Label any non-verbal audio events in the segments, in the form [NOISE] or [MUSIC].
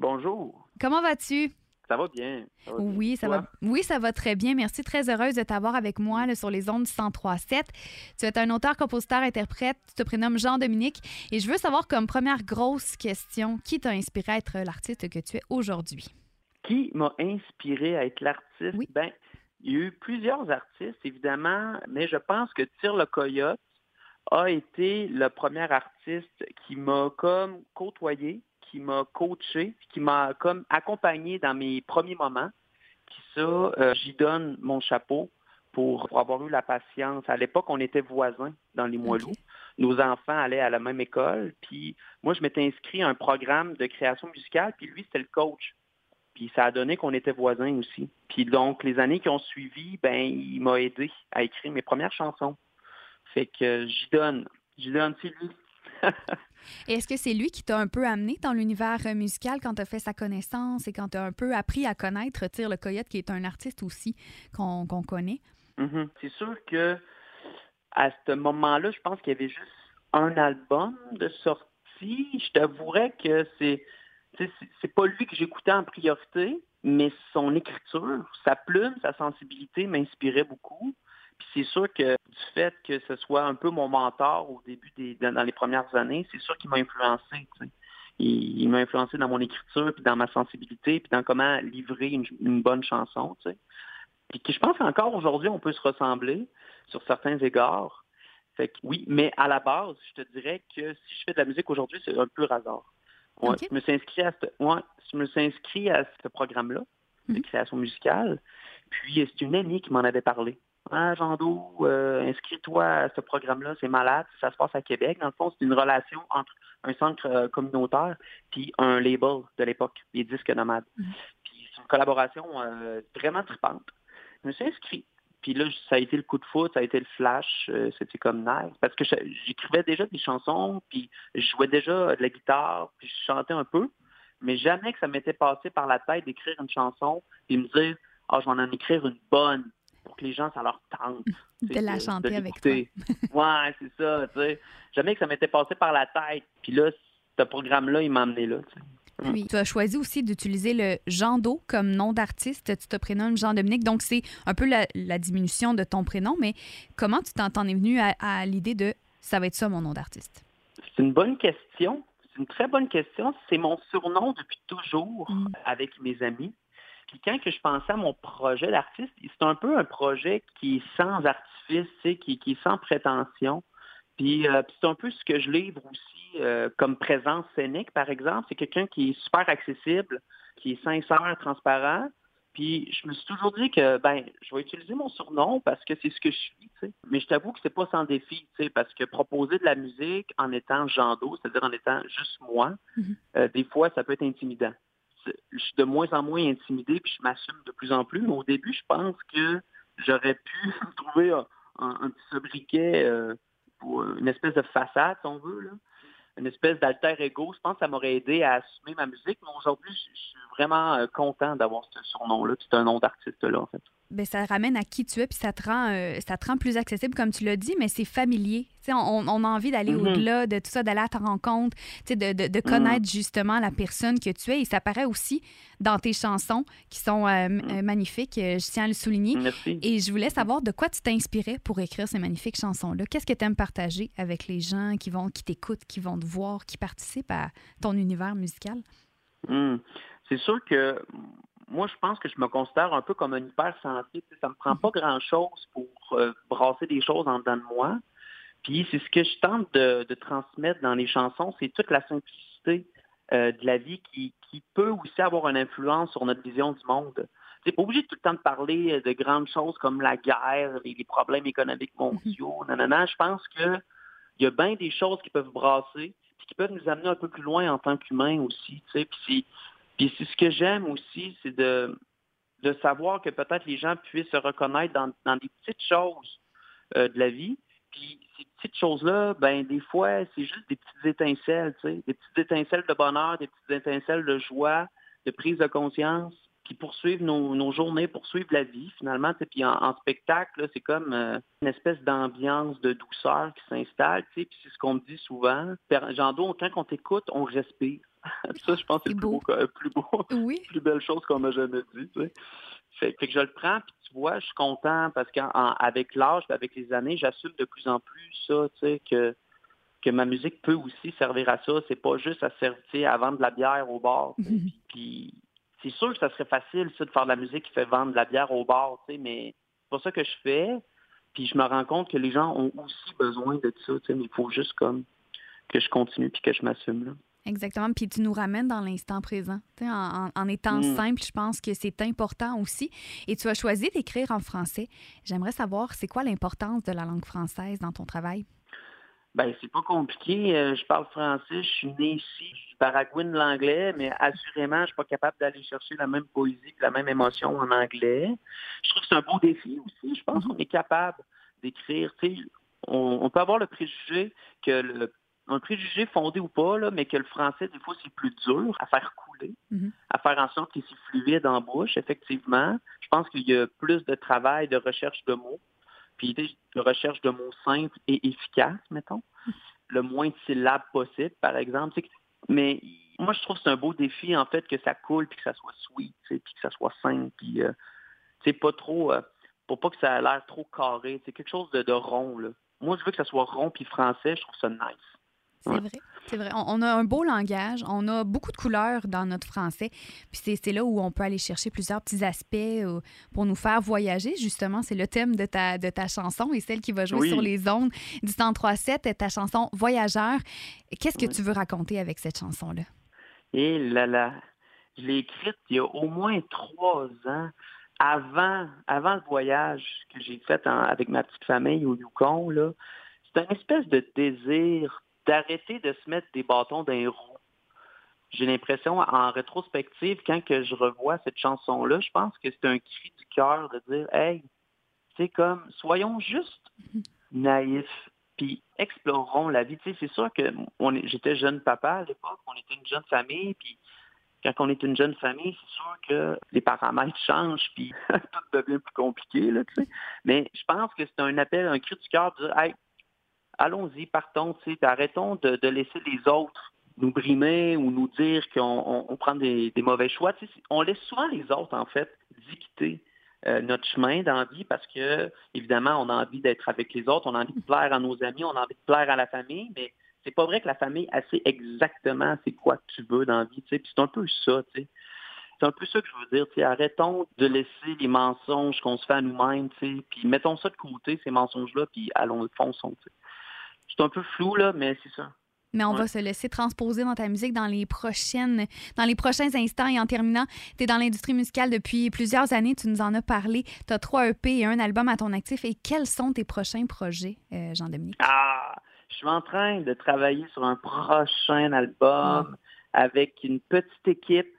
Bonjour. Comment vas-tu? Ça va bien. Ça va bien. Oui, ça Toi? va, oui, ça va très bien. Merci. Très heureuse de t'avoir avec moi là, sur les ondes 103.7. Tu es un auteur, compositeur, interprète. Tu te prénommes Jean-Dominique. Et je veux savoir, comme première grosse question, qui t'a inspiré à être l'artiste que tu es aujourd'hui? Qui m'a inspiré à être l'artiste? Oui. Ben, il y a eu plusieurs artistes, évidemment, mais je pense que Tire le Coyote a été le premier artiste qui m'a comme côtoyé, qui m'a coaché, qui m'a comme accompagné dans mes premiers moments. Puis ça, euh, j'y donne mon chapeau pour, pour avoir eu la patience. À l'époque, on était voisins dans les Moilous. Nos enfants allaient à la même école. Puis moi, je m'étais inscrit à un programme de création musicale, puis lui, c'était le coach. Puis ça a donné qu'on était voisins aussi. Puis donc, les années qui ont suivi, ben, il m'a aidé à écrire mes premières chansons. Fait que j'y donne. J'y donne, c'est lui. [LAUGHS] Est-ce que c'est lui qui t'a un peu amené dans l'univers euh, musical quand tu as fait sa connaissance et quand tu as un peu appris à connaître Tire le Coyote, qui est un artiste aussi qu'on connaît? Mhm. C'est sûr que à ce moment-là, je pense qu'il y avait juste un album de sortie. Je t'avouerais que c'est pas lui que j'écoutais en priorité, mais son écriture, sa plume, sa sensibilité m'inspirait beaucoup. Puis c'est sûr que du fait que ce soit un peu mon mentor au début des dans, les premières années, c'est sûr qu'il m'a influencé. Il, il m'a influencé dans mon écriture, puis dans ma sensibilité, puis dans comment livrer une, une bonne chanson. Puis que je pense qu'encore aujourd'hui, on peut se ressembler sur certains égards. Fait que oui, mais à la base, je te dirais que si je fais de la musique aujourd'hui, c'est un pur hasard. Ouais. Je me suis inscrit à ce, ouais, je me suis inscrit à ce programme-là de Mhm. création musicale. Puis c'est une amie qui m'en avait parlé. Ah, Jean Do, euh, inscris-toi à ce programme-là, c'est malade. Ça se passe à Québec. Dans le fond, c'est une relation entre un centre euh, communautaire puis un label de l'époque, les disques nomades. Mhm. Puis c'est une collaboration euh, vraiment tripante. Je me suis inscrit. Puis là, ça a été le coup de foot, ça a été le flash, euh, c'était comme nice. Parce que j'écrivais déjà des chansons, puis je jouais déjà de la guitare, puis je chantais un peu, mais jamais que ça m'était passé par la tête d'écrire une chanson et me dire Ah, je vais en écrire une bonne pour que les gens, ça leur tente. De la de- chanter de avec toi. [LAUGHS] ouais, c'est ça, tu sais. Jamais que ça m'était passé par la tête. Puis là, ce programme-là, il m'a amené là, tu sais. Puis, tu as choisi aussi d'utiliser le Jean Do comme nom d'artiste. Tu te prénommes Jean-Dominique, donc c'est un peu la, la diminution de ton prénom, mais comment tu t'en t'en es venu à, à l'idée de ça va être ça mon nom d'artiste? C'est une bonne question. C'est une très bonne question. C'est mon surnom depuis toujours Mm. avec mes amis. Puis quand que je pensais à mon projet d'artiste, c'est un peu un projet qui est sans artifice, qui, qui est sans prétention. Puis euh, puis c'est un peu ce que je livre aussi euh, comme présence scénique, par exemple. C'est quelqu'un qui est super accessible, qui est sincère, transparent. Puis je me suis toujours dit que ben je vais utiliser mon surnom parce que c'est ce que je suis. Mais je t'avoue que c'est pas sans défi, parce que proposer de la musique en étant Jean Do, c'est-à-dire en étant juste moi, Mhm. euh, des fois ça peut être intimidant. Je suis de moins en moins intimidé, puis je m'assume de plus en plus. Mais au début, je pense que j'aurais pu [LAUGHS] trouver un, petit sobriquet euh, pour une espèce de façade, si on veut, là. Une espèce d'alter ego. Je pense que ça m'aurait aidé à assumer ma musique. Mais aujourd'hui, je je suis vraiment euh, content d'avoir ce surnom-là. C'est un nom d'artiste-là, en fait. Ben, ça ramène à qui tu es, puis ça te rend, euh, ça te rend plus accessible, comme tu l'as dit, mais c'est familier. On, on a envie d'aller Mhm. au-delà de tout ça, d'aller à ta rencontre, de, de, de connaître justement la personne que tu es. Et ça paraît aussi dans tes chansons qui sont euh, m- euh, magnifiques, je tiens à le souligner. Merci. Et je voulais savoir de quoi tu t'inspirais pour écrire ces magnifiques chansons-là. Qu'est-ce que tu aimes partager avec les gens qui vont, qui t'écoutent, qui vont te voir, qui participent à ton univers musical? Hmm. C'est sûr que moi, je pense que je me considère un peu comme un hypersensible. Tu sais, Ça me prend pas grand-chose pour euh, brasser des choses en dedans de moi. Puis c'est ce que je tente de, de transmettre dans les chansons, c'est toute la simplicité euh, de la vie qui, qui peut aussi avoir une influence sur notre vision du monde. C'est pas obligé tout le temps de parler de grandes choses comme la guerre, les, les problèmes économiques mondiaux, nanana. Je pense que il y a bien des choses qui peuvent brasser, puis qui peuvent nous amener un peu plus loin en tant qu'humains aussi. Puis Puis c'est ce que j'aime aussi, c'est de, de savoir que peut-être les gens puissent se reconnaître dans, dans des petites choses euh, de la vie. Puis ces petites choses-là, ben des fois, c'est juste des petites étincelles, tu sais, des petites étincelles de bonheur, des petites étincelles de joie, de prise de conscience, qui poursuivent nos, nos journées, poursuivent la vie finalement. Puis en, spectacle, c'est comme euh, une espèce d'ambiance de douceur qui s'installe. Puis c'est ce qu'on me dit souvent. Jean quand on t'écoute, on respire. [LAUGHS] ça, je pense que c'est le plus beau, plus beau, oui. [LAUGHS] plus belle chose qu'on m'a jamais dit. Tu sais. fait, que je le prends, puis tu vois, je suis content parce qu'avec l'âge, avec les années, j'assume de plus en plus ça, tu sais, que que ma musique peut aussi servir à ça. C'est pas juste à servir à vendre de la bière au bar. [LAUGHS] puis c'est sûr que ça serait facile, ça, de faire de la musique qui fait vendre de la bière au bar, tu sais, mais c'est pas ça que je fais. Puis je me rends compte que les gens ont aussi besoin de ça, tu sais, mais il faut juste comme que je continue puis que je m'assume, là. Exactement. Puis tu nous ramènes dans l'instant présent. En, en, étant mm. simple, je pense que c'est important aussi. Et tu as choisi d'écrire en français. J'aimerais savoir, c'est quoi l'importance de la langue française dans ton travail? Ben, c'est pas compliqué. Euh, je parle français, je suis né ici, je paragouine l'anglais, mais assurément, je suis pas capable d'aller chercher la même poésie, la même émotion en anglais. Je trouve que c'est un beau défi aussi. Je pense mhm. qu'on est capable d'écrire. On, on peut avoir le préjugé que le un préjugé fondé ou pas, là, mais que le français, des fois, c'est plus dur à faire couler, mhm. à faire en sorte qu'il soit fluide en bouche, effectivement. Je pense qu'il y a plus de travail de recherche de mots puis de recherche de mots simples et efficaces, mettons. [LAUGHS] Le moins de syllabes possible, par exemple. Mais moi, je trouve que c'est un beau défi, en fait, que ça coule, puis que ça soit sweet, puis que ça soit simple, puis c'est euh, pas trop, euh, pour pas que ça ait l'air trop carré. C'est quelque chose de, de rond, là. Moi, je veux que ça soit rond puis français, je trouve ça nice. C'est vrai. C'est vrai. On, a un beau langage, on a beaucoup de couleurs dans notre français. Puis c'est là où on peut aller chercher plusieurs petits aspects euh, pour nous faire voyager. Justement, c'est le thème de ta, de ta chanson et celle qui va jouer sur les ondes du 103.7, ta chanson Voyageur. Qu'est-ce que tu veux raconter avec cette chanson-là? Et là là, je l'ai écrite il y a au moins trois ans avant, avant le voyage que j'ai fait avec ma petite famille au Yukon. C'est une espèce de désir d'arrêter de se mettre des bâtons dans les roues. J'ai l'impression, en rétrospective, quand que je revois cette chanson-là, je pense que c'est un cri du cœur de dire Hey, c'est comme, soyons juste [LAUGHS] naïfs, puis explorons la vie. Tu sais, c'est sûr que j'étais jeune papa à l'époque, on était une jeune famille, puis quand on est une jeune famille, c'est sûr que les paramètres changent, puis [LAUGHS] tout devient plus compliqué, là, tu sais. Mais je pense que c'est un appel, un cri du cœur de dire Hey, allons-y, partons, arrêtons de, laisser les autres nous brimer ou nous dire qu'on prend des, mauvais choix. on laisse souvent les autres, en fait, dicter euh, notre chemin d'envie parce que, évidemment, on a envie d'être avec les autres, on a envie de plaire à nos amis, on a envie de plaire à la famille, mais c'est pas vrai que la famille sait exactement c'est quoi que tu veux dans la vie. C'est un peu ça. C'est un peu ça que je veux dire. Arrêtons de laisser les mensonges qu'on se fait à nous-mêmes, puis mettons ça de côté, ces mensonges-là, puis allons le fonçons. C'est un peu flou, là, mais c'est ça. Mais on va se laisser transposer dans ta musique dans les prochaines, dans les prochains instants. Et en terminant, tu es dans l'industrie musicale depuis plusieurs années. Tu nous en as parlé. Tu as trois EP et un album à ton actif. Et quels sont tes prochains projets, euh, Jean-Dominique? Ah, je suis en train de travailler sur un prochain album avec une petite équipe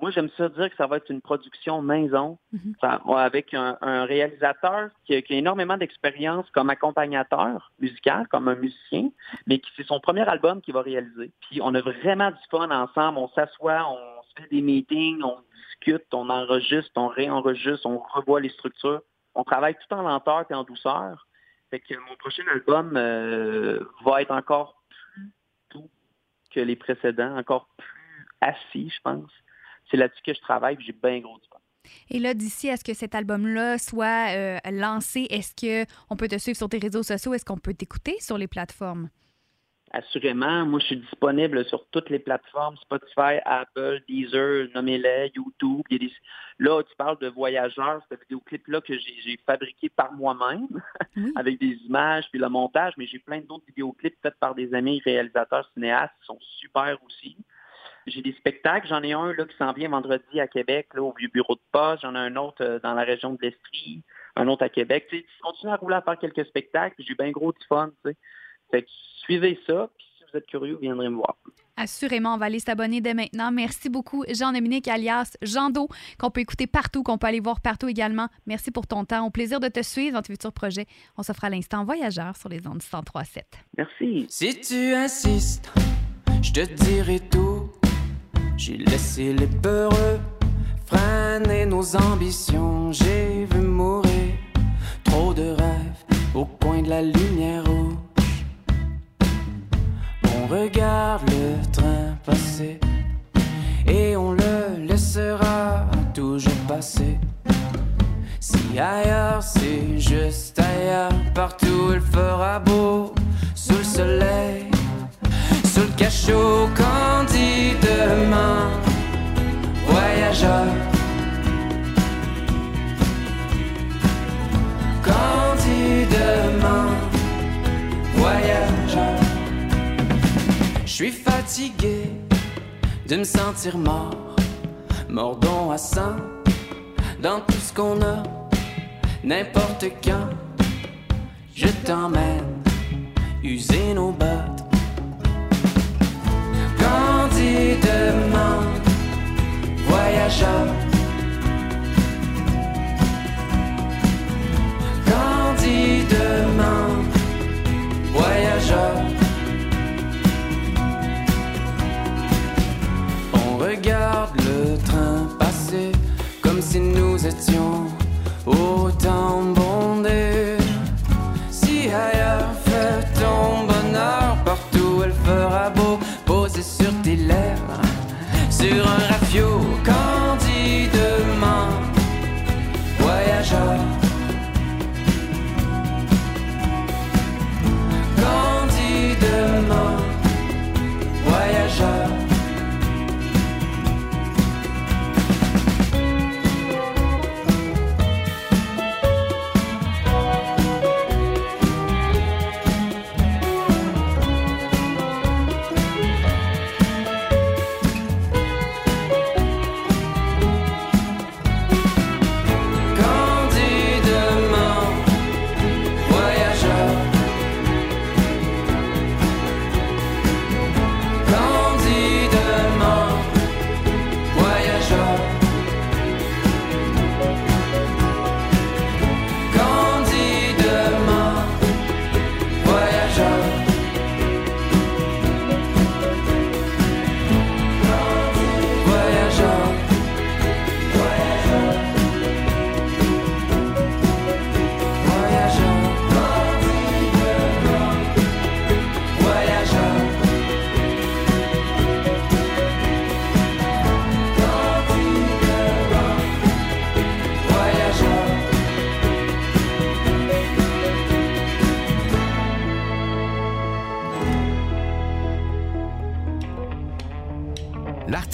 moi, j'aime ça dire que ça va être une production maison mhm. avec un, réalisateur qui a, énormément d'expérience comme accompagnateur musical, comme un musicien, mais qui c'est son premier album qu'il va réaliser. Puis on a vraiment du fun ensemble. On s'assoit, on se fait des meetings, on discute, on enregistre, on réenregistre, on revoit les structures. On travaille tout en lenteur et en douceur. Fait que mon prochain album euh, va être encore plus doux que les précédents, encore plus assis, je pense c'est là-dessus que je travaille, j'ai bien gros du Et là, d'ici à ce que cet album-là soit euh, lancé, est-ce qu'on peut te suivre sur tes réseaux sociaux? Est-ce qu'on peut t'écouter sur les plateformes? Assurément. Moi, je suis disponible sur toutes les plateformes, Spotify, Apple, Deezer, nommez-les, YouTube. Là, tu parles de Voyageurs, ce vidéoclip-là que j'ai fabriqué par moi-même, [LAUGHS] avec des images, puis le montage, mais j'ai plein d'autres vidéoclips faits par des amis réalisateurs cinéastes qui sont super aussi. J'ai des spectacles. J'en ai un là, qui s'en vient vendredi à Québec, là, au vieux bureau de poste. J'en ai un autre euh, dans la région de l'Estrie, un autre à Québec. Tu sais, continue à rouler à faire quelques spectacles. J'ai bien gros de fun. Tu sais. Fait que suivez ça. Puis si vous êtes curieux, vous viendrez me voir. Assurément, on va aller s'abonner dès maintenant. Merci beaucoup, Jean-Dominique, alias Jean Do, qu'on peut écouter partout, qu'on peut aller voir partout également. Merci pour ton temps. Au plaisir de te suivre dans tes futurs projets. On s'offre à l'instant voyageur sur les ondes 103.7. Merci. Si tu insistes, je te dirai tout. J'ai laissé les peureux freiner nos ambitions. J'ai vu mourir trop de rêves au coin de la lumière rouge. On regarde le train passer et on le laissera toujours passer. Si ailleurs c'est juste ailleurs, partout il fera beau sous le soleil, sous le cachot candidement, voyageur. Candidement, voyageur. Je suis fatigué de me sentir mort, mordons à sang dans tout ce qu'on a, n'importe quand. Je t'emmène user nos bottes. Candidement, voyageur.